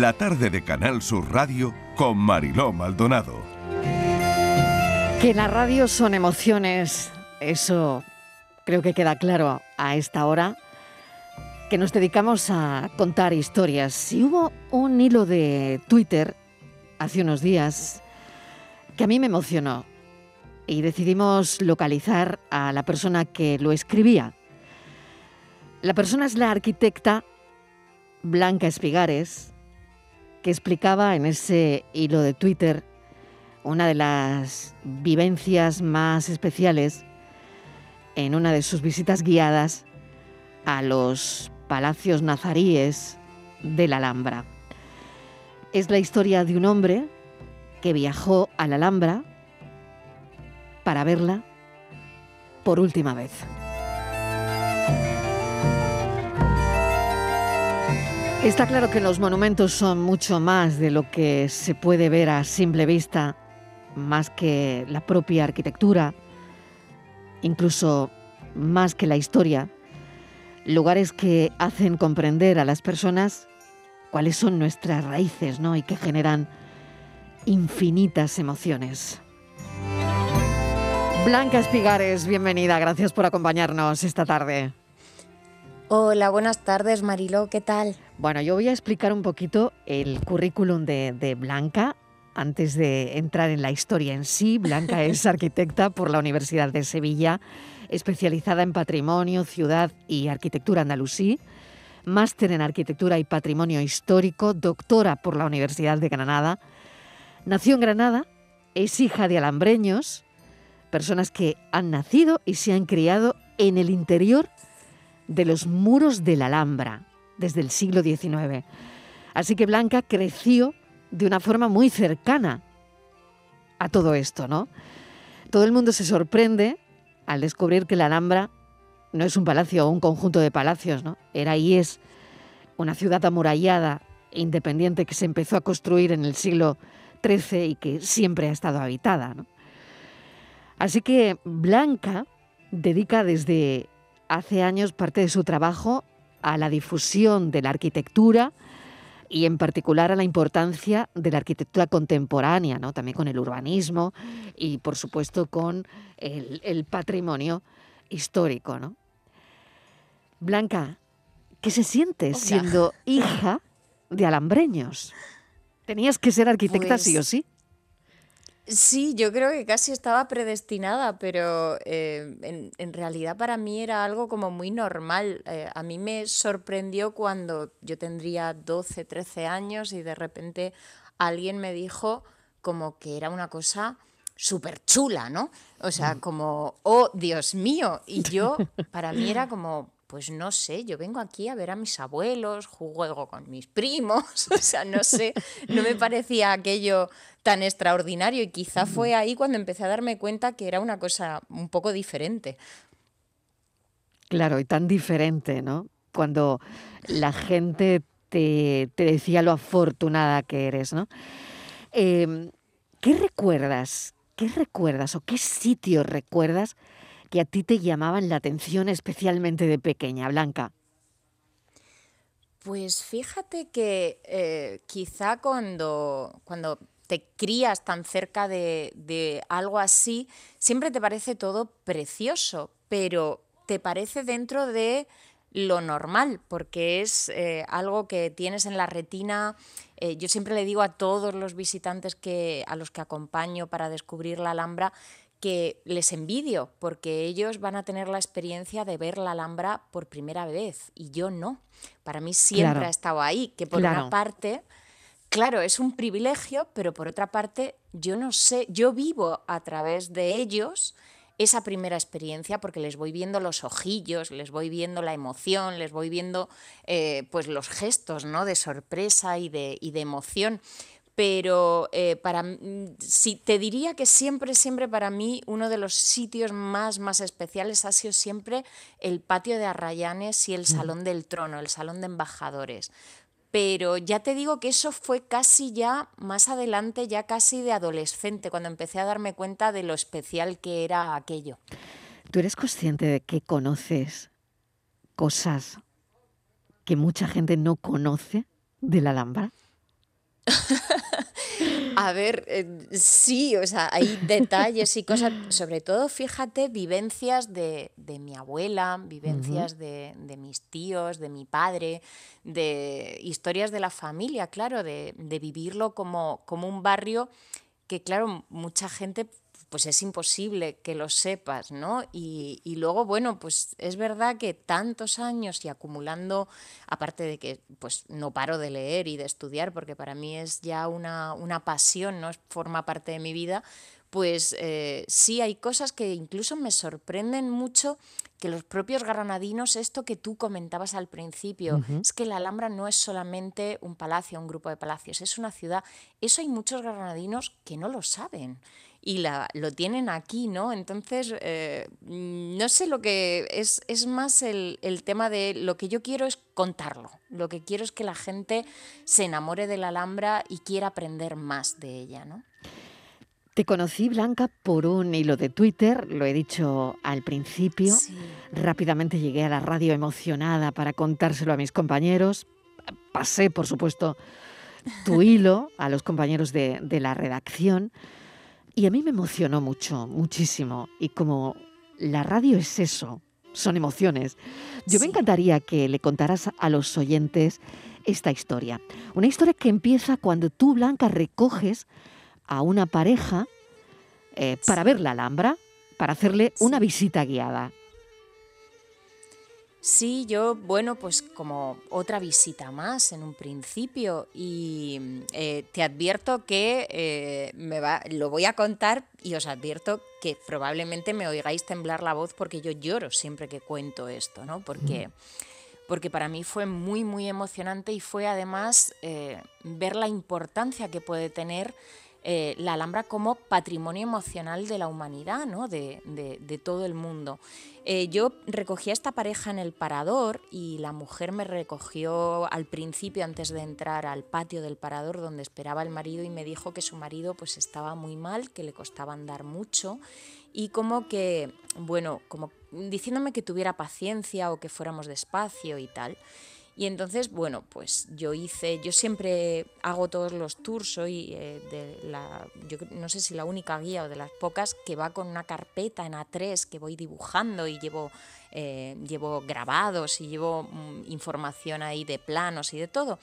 La tarde de Canal Sur Radio con Mariló Maldonado. Que la radio son emociones, eso creo que queda claro a esta hora, que nos dedicamos a contar historias. Si hubo un hilo de Twitter hace unos días que a mí me emocionó y decidimos localizar a la persona que lo escribía. La persona es la arquitecta Blanca Espigares, que explicaba en ese hilo de Twitter una de las vivencias más especiales en una de sus visitas guiadas a los palacios nazaríes de la Alhambra. Es la historia de un hombre que viajó a la Alhambra para verla por última vez. Está claro que los monumentos son mucho más de lo que se puede ver a simple vista, más que la propia arquitectura, incluso más que la historia, lugares que hacen comprender a las personas cuáles son nuestras raíces ¿no? y que generan infinitas emociones. Blanca Espigares, bienvenida, gracias por acompañarnos esta tarde. Hola, buenas tardes Mariló, ¿qué tal? Bueno, yo voy a explicar un poquito el currículum de, Blanca antes de entrar en la historia en sí. Blanca es arquitecta por la Universidad de Sevilla, especializada en patrimonio, ciudad y arquitectura andalusí, máster en arquitectura y patrimonio histórico, doctora por la Universidad de Granada. Nació en Granada, es hija de alambreños, personas que han nacido y se han criado en el interior de los muros de la Alhambra desde el siglo XIX. Así que Blanca creció de una forma muy cercana a todo esto, ¿no? Todo el mundo se sorprende al descubrir que la Alhambra no es un palacio o un conjunto de palacios, ¿no? Era y es una ciudad amurallada e independiente que se empezó a construir en el siglo XIII y que siempre ha estado habitada, Así que Blanca dedica desde hace años parte de su trabajo a la difusión de la arquitectura y en particular a la importancia de la arquitectura contemporánea, ¿no? también con el urbanismo y por supuesto con el, patrimonio histórico. ¿no? Blanca, ¿qué se siente siendo hija de alambreños? Tenías que ser arquitecta sí o pues sí. Sí, yo creo que casi estaba predestinada, pero eh, en, realidad para mí era algo como muy normal. Eh, a mí me sorprendió cuando yo tendría 12, 13 años y de repente alguien me dijo como que era una cosa súper chula, ¿no? O sea, mm. como, oh, Dios mío. Y yo, para mí era como, pues no sé, yo vengo aquí a ver a mis abuelos, juego con mis primos, o sea, no sé, no me parecía aquello tan extraordinario y quizá fue ahí cuando empecé a darme cuenta que era una cosa un poco diferente. Claro, y tan diferente, ¿no? Cuando la gente te, decía lo afortunada que eres, ¿no? Em, ¿Qué recuerdas? ¿Qué recuerdas o qué sitio recuerdas que a ti te llamaban la atención especialmente de pequeña, Blanca? Pues fíjate que eh, quizá cuando, cuando te crías tan cerca de, algo así, siempre te parece todo precioso, pero te parece dentro de lo normal, porque es eh, algo que tienes en la retina. Eh, yo siempre le digo a todos los visitantes que, a los que acompaño para descubrir la Alhambra que les envidio, porque ellos van a tener la experiencia de ver la Alhambra por primera vez y yo no. Para mí siempre ha estado ahí, que por una parte claro, es un privilegio, pero por otra parte, yo no sé, yo vivo a través de ellos esa primera experiencia porque les voy viendo los ojillos, les voy viendo la emoción, les voy viendo eh, pues los gestos ¿no? de sorpresa y de, de emoción. Pero eh, para si te diría que siempre, siempre para mí uno de los sitios más, más especiales ha sido siempre el patio de Arrayanes y el. Salón del Trono, el Salón de Embajadores pero ya te digo que eso fue casi ya más adelante, ya casi de adolescente, cuando empecé a darme cuenta de lo especial que era aquello. ¿Tú eres consciente de que conoces cosas que mucha gente no conoce de la Alhambra? A ver, eh, sí, o sea, hay detalles y cosas, sobre todo, fíjate, vivencias de, mi abuela, vivencias de, mis tíos, de mi padre, de historias de la familia, claro, de, vivirlo como, como un barrio que, claro, mucha gente pues es imposible que lo sepas, ¿no? Y, luego, bueno, pues es verdad que tantos años y acumulando, aparte de que pues no paro de leer y de estudiar, porque para mí es ya una, una pasión, ¿no? Forma parte de mi vida, pues eh, sí hay cosas que incluso me sorprenden mucho que los propios granadinos, esto que tú comentabas al principio, es que la Alhambra no es solamente un palacio, un grupo de palacios, es una ciudad. Eso hay muchos granadinos que no lo saben y la, lo tienen aquí, ¿no? Entonces, eh, no sé lo que es, es más el, el, tema de lo que yo quiero es contarlo, lo que quiero es que la gente se enamore de la Alhambra y quiera aprender más de ella, ¿no? Te conocí, Blanca, por un hilo de Twitter, lo he dicho al principio. Rápidamente llegué a la radio emocionada para contárselo a mis compañeros. Pasé, por supuesto, tu hilo a los compañeros de, de la redacción. Y a mí me emocionó mucho, muchísimo. Y como la radio es eso, son emociones, yo me encantaría que le contaras a los oyentes esta historia. Una historia que empieza cuando tú, Blanca, recoges a una pareja eh, para ver la Alhambra, para hacerle una visita guiada. Sí, yo, bueno, pues como otra visita más en un principio y eh, te advierto que eh, me va, lo voy a contar y os advierto que probablemente me oigáis temblar la voz porque yo lloro siempre que cuento esto, ¿no? Porque, porque para mí fue muy, muy emocionante y fue además eh, ver la importancia que puede tener eh, la Alhambra como patrimonio emocional de la humanidad, ¿no? de, todo el mundo. Eh, yo recogí a esta pareja en el parador y la mujer me recogió al principio antes de entrar al patio del parador donde esperaba el marido y me dijo que su marido pues estaba muy mal, que le costaba andar mucho y como que, bueno, como diciéndome que tuviera paciencia o que fuéramos despacio y tal. Y entonces, bueno, pues yo hice, yo siempre hago todos los tours, soy eh, de la, yo no sé si la única guía o de las pocas que va con una carpeta en A3 que voy dibujando y llevo, eh, llevo grabados y llevo mm, información ahí de planos y de todo.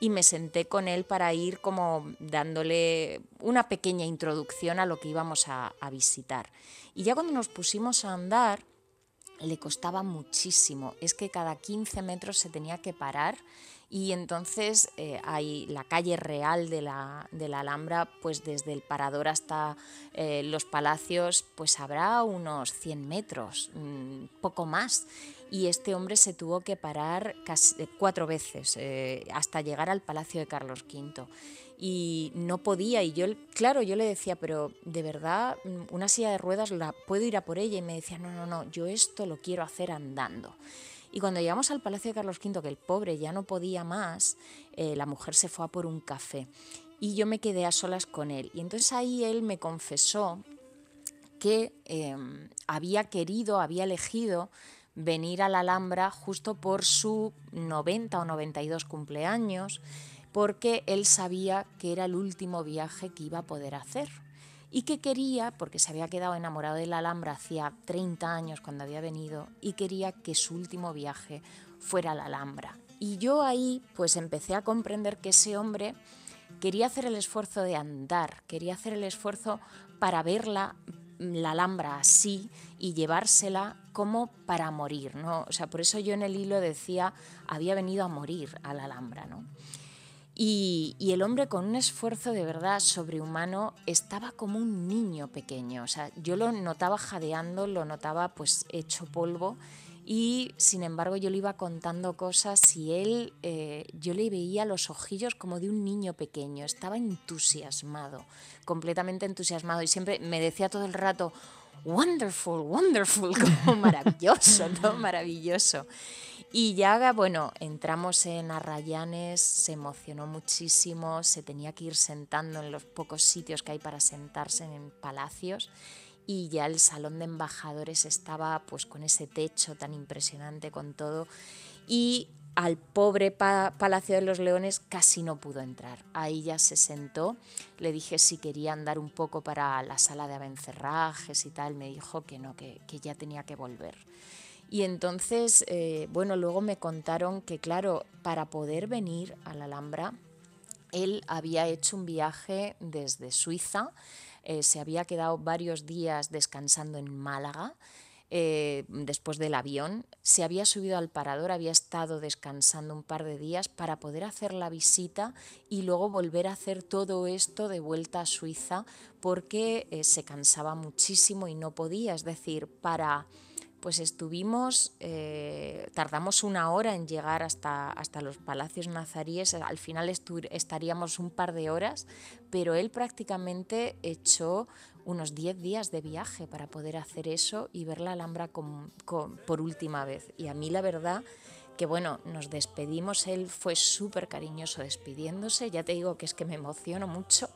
Y me senté con él para ir como dándole una pequeña introducción a lo que íbamos a, a visitar. Y ya cuando nos pusimos a andar, le costaba muchísimo. Es que cada 15 metros se tenía que parar y entonces eh, hay la calle real de la, de la, Alhambra, pues desde el parador hasta eh, los palacios, pues habrá unos 100 metros, mm, poco más. Y este hombre se tuvo que parar eh, cuatro veces hasta llegar al palacio de Carlos V y no podía. Y yo, claro, yo le decía, pero de verdad, una silla de ruedas la puedo ir a por ella. Y me decía, no, no, no, yo esto lo quiero hacer andando. Y cuando llegamos al Palacio de Carlos V, que el pobre ya no podía más, eh, la mujer se fue a por un café. Y yo me quedé a solas con él. Y entonces ahí él me confesó que em, había querido, había elegido venir a la Alhambra justo por su 90 o 92 cumpleaños porque él sabía que era el último viaje que iba a poder hacer y que quería, porque se había quedado enamorado de la Alhambra hacía 30 años cuando había venido, y quería que su último viaje fuera a la Alhambra. Y yo ahí pues empecé a comprender que ese hombre quería hacer el esfuerzo de andar, quería hacer el esfuerzo para verla la Alhambra así y llevársela como para morir, ¿no? O sea, por eso yo en el hilo decía, había venido a morir a la Alhambra, ¿no? Y, el hombre con un esfuerzo de verdad sobrehumano estaba como un niño pequeño. O sea, yo lo notaba jadeando, lo notaba pues hecho polvo y sin embargo yo le iba contando cosas y él, eh, yo le veía los ojillos como de un niño pequeño. Estaba entusiasmado, completamente entusiasmado y siempre me decía todo el rato, wonderful, wonderful, como maravilloso, ¿no? Maravilloso. Y ya, bueno, entramos en Arrayanes, se emocionó muchísimo, se tenía que ir sentando en los pocos sitios que hay para sentarse en palacios y ya el salón de embajadores estaba pues con ese techo tan impresionante con todo y al pobre Palacio de los Leones casi no pudo entrar. Ahí ya se sentó, le dije si quería andar un poco para la sala de abencerrajes y tal, me dijo que no, que, ya tenía que volver. Y entonces, eh, bueno, luego me contaron que, claro, para poder venir a la Alhambra, él había hecho un viaje desde Suiza, eh, se había quedado varios días descansando en Málaga, eh, después del avión, se había subido al parador, había estado descansando un par de días para poder hacer la visita y luego volver a hacer todo esto de vuelta a Suiza porque se cansaba muchísimo y no podía. Es decir, para pues estuvimos, eh, tardamos una hora en llegar hasta, hasta los palacios nazaríes, al final estaríamos un par de horas, pero él prácticamente echó unos 10 días de viaje para poder hacer eso y ver la Alhambra por última vez. Y a mí la verdad que bueno, nos despedimos, él fue súper cariñoso despidiéndose, ya te digo que es que me emociono mucho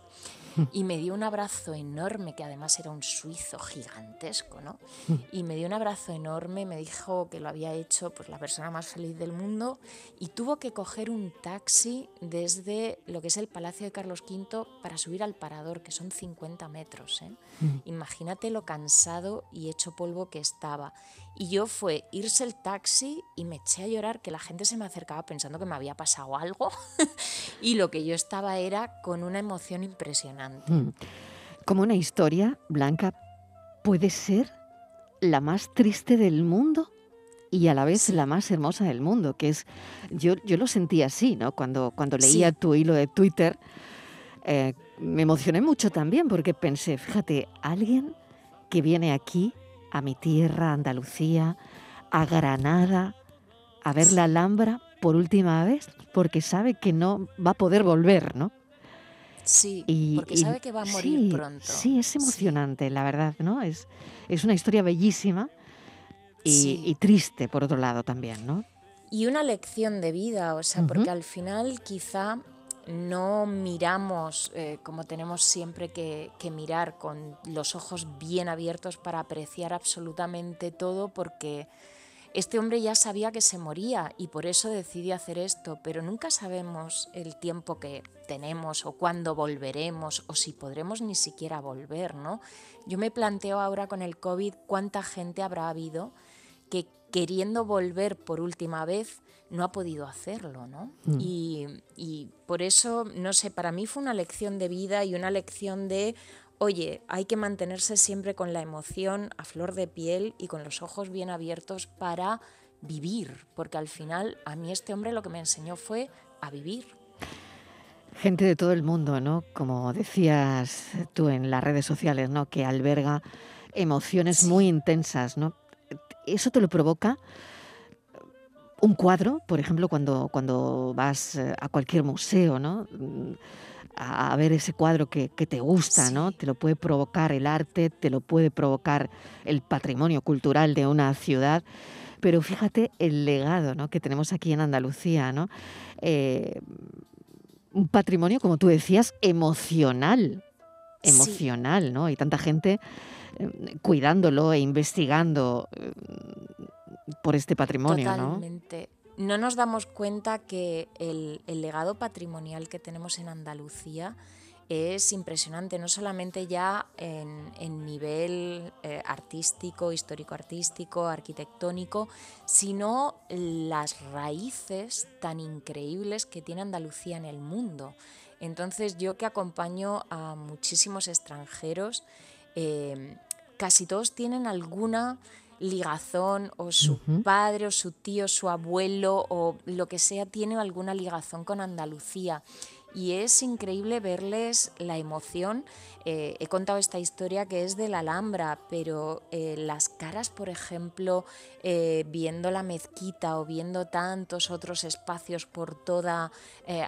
y me dio un abrazo enorme, que además era un suizo gigantesco, ¿no? Y me dio un abrazo enorme, me dijo que lo había hecho pues, la persona más feliz del mundo y tuvo que coger un taxi desde lo que es el Palacio de Carlos V para subir al parador, que son 50 metros. ¿eh? Imagínate lo cansado y hecho polvo que estaba. Y yo fue irse el taxi y me eché a llorar, que la gente se me acercaba pensando que me había pasado algo. y lo que yo estaba era con una emoción impresionante. Mm. Como una historia, Blanca, puede ser la más triste del mundo y a la vez la más hermosa del mundo, que es, yo, yo lo sentí así, ¿no? Cuando, cuando leía tu hilo de Twitter, eh, me emocioné mucho también porque pensé, fíjate, alguien que viene aquí a mi tierra, Andalucía, a Granada, a ver la Alhambra por última vez, porque sabe que no va a poder volver, ¿no? Sí, porque sabe que va a morir pronto. Sí, es emocionante, la verdad, ¿no? Es, es una historia bellísima y, triste, por otro lado, también, ¿no? Y una lección de vida, o sea, porque al final quizá no miramos eh, como tenemos siempre que, mirar con los ojos bien abiertos para apreciar absolutamente todo porque este hombre ya sabía que se moría y por eso decidió hacer esto, pero nunca sabemos el tiempo que tenemos o cuándo volveremos o si podremos ni siquiera volver, ¿no? Yo me planteo ahora con el COVID cuánta gente habrá habido que queriendo volver por última vez no ha podido hacerlo, ¿no? Mm. Y, por eso, no sé, para mí fue una lección de vida y una lección de, oye, hay que mantenerse siempre con la emoción a flor de piel y con los ojos bien abiertos para vivir, porque al final a mí este hombre lo que me enseñó fue a vivir. Gente de todo el mundo, ¿no? Como decías tú en las redes sociales, ¿no? Que alberga emociones muy intensas, ¿no? Eso te lo provoca un cuadro, por ejemplo, cuando, cuando vas eh, a cualquier museo, ¿no? A, ver ese cuadro que, te gusta, ¿no? Te lo puede provocar el arte, te lo puede provocar el patrimonio cultural de una ciudad. Pero fíjate el legado ¿no? que tenemos aquí en Andalucía, ¿no? Eh, un patrimonio, como tú decías, emocional. Emocional, ¿no? Y tanta gente eh, cuidándolo e investigando por este patrimonio, Totalmente. ¿no? Nos damos cuenta que el, legado patrimonial que tenemos en Andalucía es impresionante, no solamente ya en, nivel eh, artístico, histórico-artístico, arquitectónico, sino las raíces tan increíbles que tiene Andalucía en el mundo. Entonces yo que acompaño a muchísimos extranjeros, eh, casi todos tienen alguna ligazón o su padre o su tío, su abuelo o lo que sea tiene alguna ligazón con Andalucía. Y es increíble verles la emoción. Eh, he contado esta historia que es de la Alhambra, pero eh, las caras, por ejemplo, eh, viendo la mezquita o viendo tantos otros espacios por toda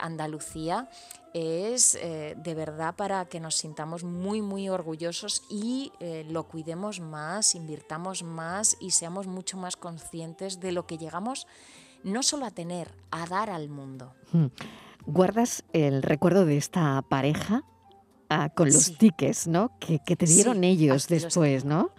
Andalucía, es de verdad para que nos sintamos muy, muy orgullosos y lo cuidemos más, invirtamos más y seamos mucho más conscientes de lo que llegamos no solo a tener, a dar al mundo. Hmm. ¿Guardas el recuerdo de esta pareja ah, con los tickets ¿no? que, te dieron ellos después, ¿no?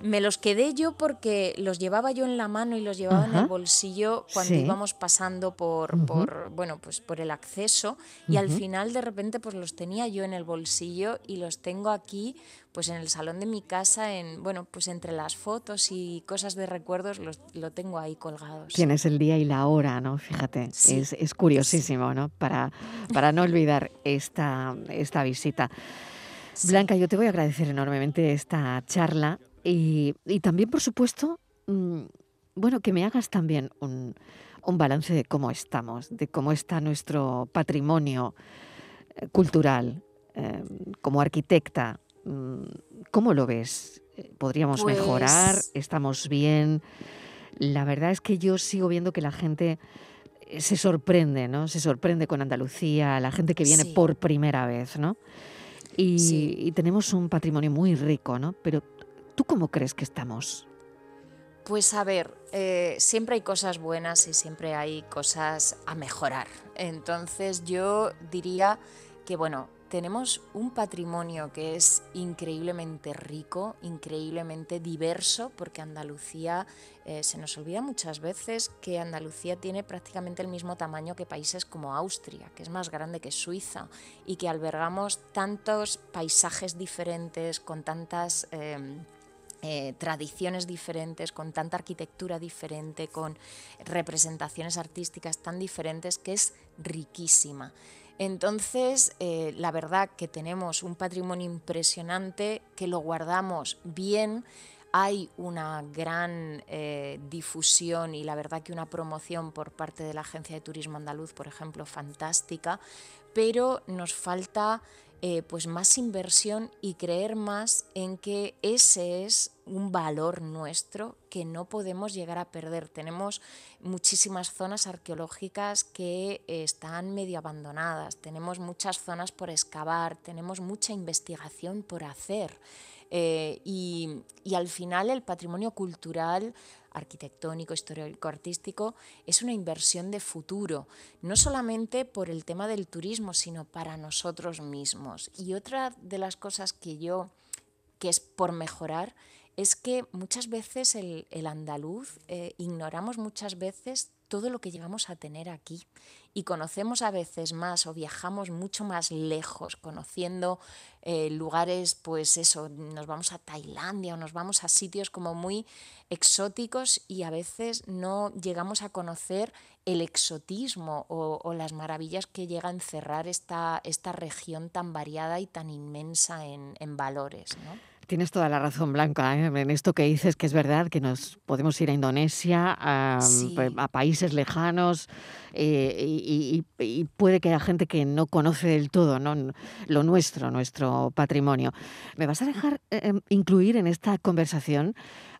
Me los quedé yo porque los llevaba yo en la mano y los llevaba en el bolsillo cuando íbamos pasando por, por, bueno, pues por el acceso. Y al final de repente pues los tenía yo en el bolsillo y los tengo aquí pues en el salón de mi casa, en, bueno, pues entre las fotos y cosas de recuerdos los, lo tengo ahí colgados. Tienes el día y la hora, ¿no? Fíjate, es, es, curiosísimo, ¿no? Para, para no olvidar esta, esta visita. Blanca, yo te voy a agradecer enormemente esta charla y, también, por supuesto, mm, bueno, que me hagas también un, balance de cómo estamos, de cómo está nuestro patrimonio eh, cultural. Eh, como arquitecta, mm, ¿cómo lo ves? ¿Podríamos mejorar? Pues ¿Estamos bien? La verdad es que yo sigo viendo que la gente eh, se sorprende, ¿no? Se sorprende con Andalucía, la gente que viene por primera vez, ¿no? Y, y, tenemos un patrimonio muy rico, ¿no? Pero ¿Tú cómo crees que estamos? Pues a ver, eh, siempre hay cosas buenas y siempre hay cosas a mejorar. Entonces yo diría que, bueno, tenemos un patrimonio que es increíblemente rico, increíblemente diverso, porque Andalucía, eh, se nos olvida muchas veces que Andalucía tiene prácticamente el mismo tamaño que países como Austria, que es más grande que Suiza, y que albergamos tantos paisajes diferentes, con tantas... Em, eh, tradiciones diferentes, con tanta arquitectura diferente, con representaciones artísticas tan diferentes, que es riquísima. Entonces, eh, la verdad que tenemos un patrimonio impresionante, que lo guardamos bien, hay una gran eh, difusión y la verdad que una promoción por parte de la Agencia de Turismo Andaluz, por ejemplo, fantástica, pero nos falta pues más inversión y creer más en que ese es un valor nuestro que no podemos llegar a perder. Tenemos muchísimas zonas arqueológicas que están medio abandonadas, tenemos muchas zonas por excavar, tenemos mucha investigación por hacer. Eh, y, y, al final el patrimonio cultural arquitectónico, histórico, artístico, es una inversión de futuro, no solamente por el tema del turismo, sino para nosotros mismos. Y otra de las cosas que yo, que es por mejorar, es que muchas veces el, andaluz eh, ignoramos muchas veces todo lo que llegamos a tener aquí y conocemos a veces más o viajamos mucho más lejos, conociendo eh, lugares, pues eso, nos vamos a Tailandia o nos vamos a sitios como muy exóticos y a veces no llegamos a conocer el exotismo o, las maravillas que llega a encerrar esta, esta región tan variada y tan inmensa en, en valores. ¿no? Tienes toda la razón, Blanca, ¿eh? en esto que dices, que es verdad que nos podemos ir a Indonesia, a, países lejanos, eh, y, puede que haya gente que no conoce del todo ¿no? lo nuestro, nuestro patrimonio. ¿Me vas a dejar eh, em, incluir en esta conversación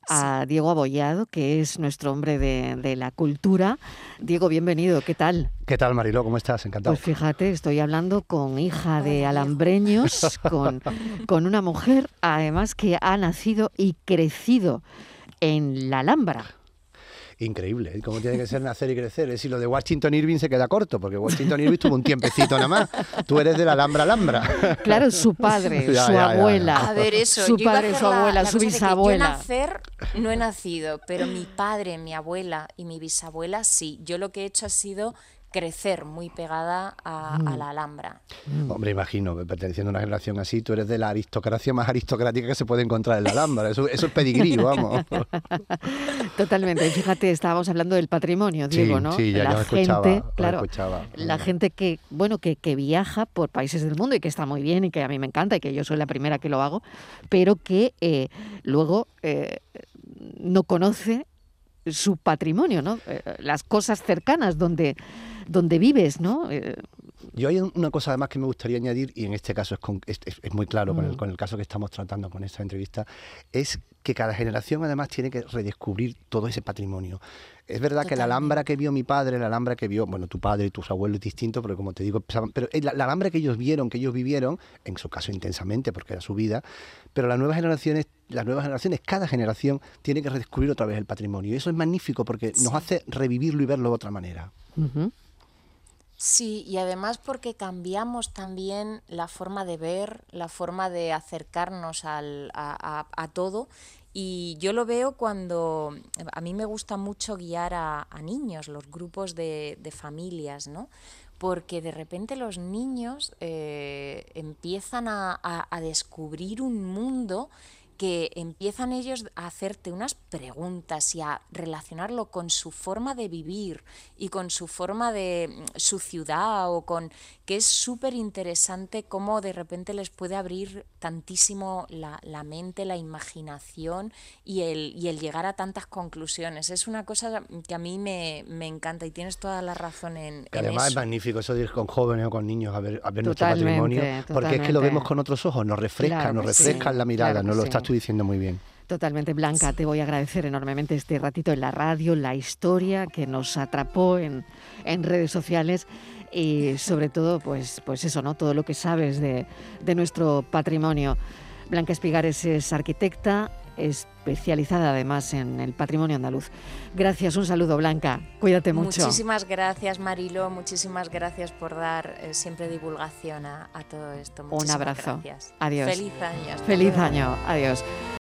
a Diego Abollado, que es nuestro hombre de, la cultura. Diego, bienvenido, ¿qué tal? ¿Qué tal, Marilo? ¿Cómo estás? Encantado. Pues fíjate, estoy hablando con hija de alambreños, con, con una mujer, además, que ha nacido y crecido en la Alhambra increíble. ¿eh? Como tiene que ser nacer y crecer. Es si lo de Washington Irving se queda corto, porque Washington Irving tuvo un tiempecito nada más. Tú eres de la Alhambra Alhambra. Claro, su padre, su abuela. A ver, eso. Su padre, su abuela, su bisabuela. Yo nacer no he nacido, pero mi padre, mi abuela y mi bisabuela sí. Yo lo que he hecho ha sido crecer muy pegada a, mm. la Alhambra. Mm. Hombre, imagino, perteneciendo a una generación así, tú eres de la aristocracia más aristocrática que se puede encontrar en la Alhambra. Eso, es pedigrí, vamos. Totalmente. Fíjate, estábamos hablando del patrimonio, Diego, ¿no? Sí, ya, la gente, claro, la gente que, bueno, que, que viaja por países del mundo y que está muy bien y que a mí me encanta y que yo soy la primera que lo hago, pero que eh, luego eh, no conoce su patrimonio, ¿no? Eh, las cosas cercanas donde donde vives, ¿no? Yo hay una cosa además que me gustaría añadir, y en este caso es, es, muy claro con, el, mm. con, el, caso que estamos tratando con esta entrevista, es que cada generación además tiene que redescubrir todo ese patrimonio. Es verdad que la Alhambra que vio mi padre, la Alhambra que vio, bueno, tu padre y tus abuelos es distinto, pero como te digo, pero la, la, Alhambra que ellos vieron, que ellos vivieron, en su caso intensamente, porque era su vida, pero las nuevas generaciones, las nuevas generaciones, cada generación tiene que redescubrir otra vez el patrimonio. Y eso es magnífico porque nos hace revivirlo y verlo de otra manera. Sí, y además porque cambiamos también la forma de ver, la forma de acercarnos al, a, todo Y yo lo veo cuando a mí me gusta mucho guiar a, niños, los grupos de, familias, ¿no? Porque de repente los niños eh, empiezan a, a descubrir un mundo que empiezan ellos a hacerte unas preguntas y a relacionarlo con su forma de vivir y con su forma de mm, su ciudad o con que es súper interesante cómo de repente les puede abrir tantísimo la, mente, la imaginación y el, y el llegar a tantas conclusiones. Es una cosa que a mí me, encanta y tienes toda la razón en, que además es magnífico eso de ir con jóvenes o con niños a ver, a ver nuestro patrimonio, porque es que lo vemos con otros ojos, nos refresca, nos refresca la mirada, nos lo estás tú diciendo muy bien. Totalmente, Blanca, te voy a agradecer enormemente este ratito en la radio, la historia que nos atrapó en, en redes sociales y sobre todo, pues, pues eso, ¿no? Todo lo que sabes de, de nuestro patrimonio. Blanca Espigares es arquitecta, especializada además en el patrimonio andaluz. Gracias, un saludo Blanca, cuídate mucho. Muchísimas gracias Marilo, muchísimas gracias por dar eh, siempre divulgación a, todo esto. un abrazo. Gracias. Adiós. Feliz año. Feliz año. Adiós.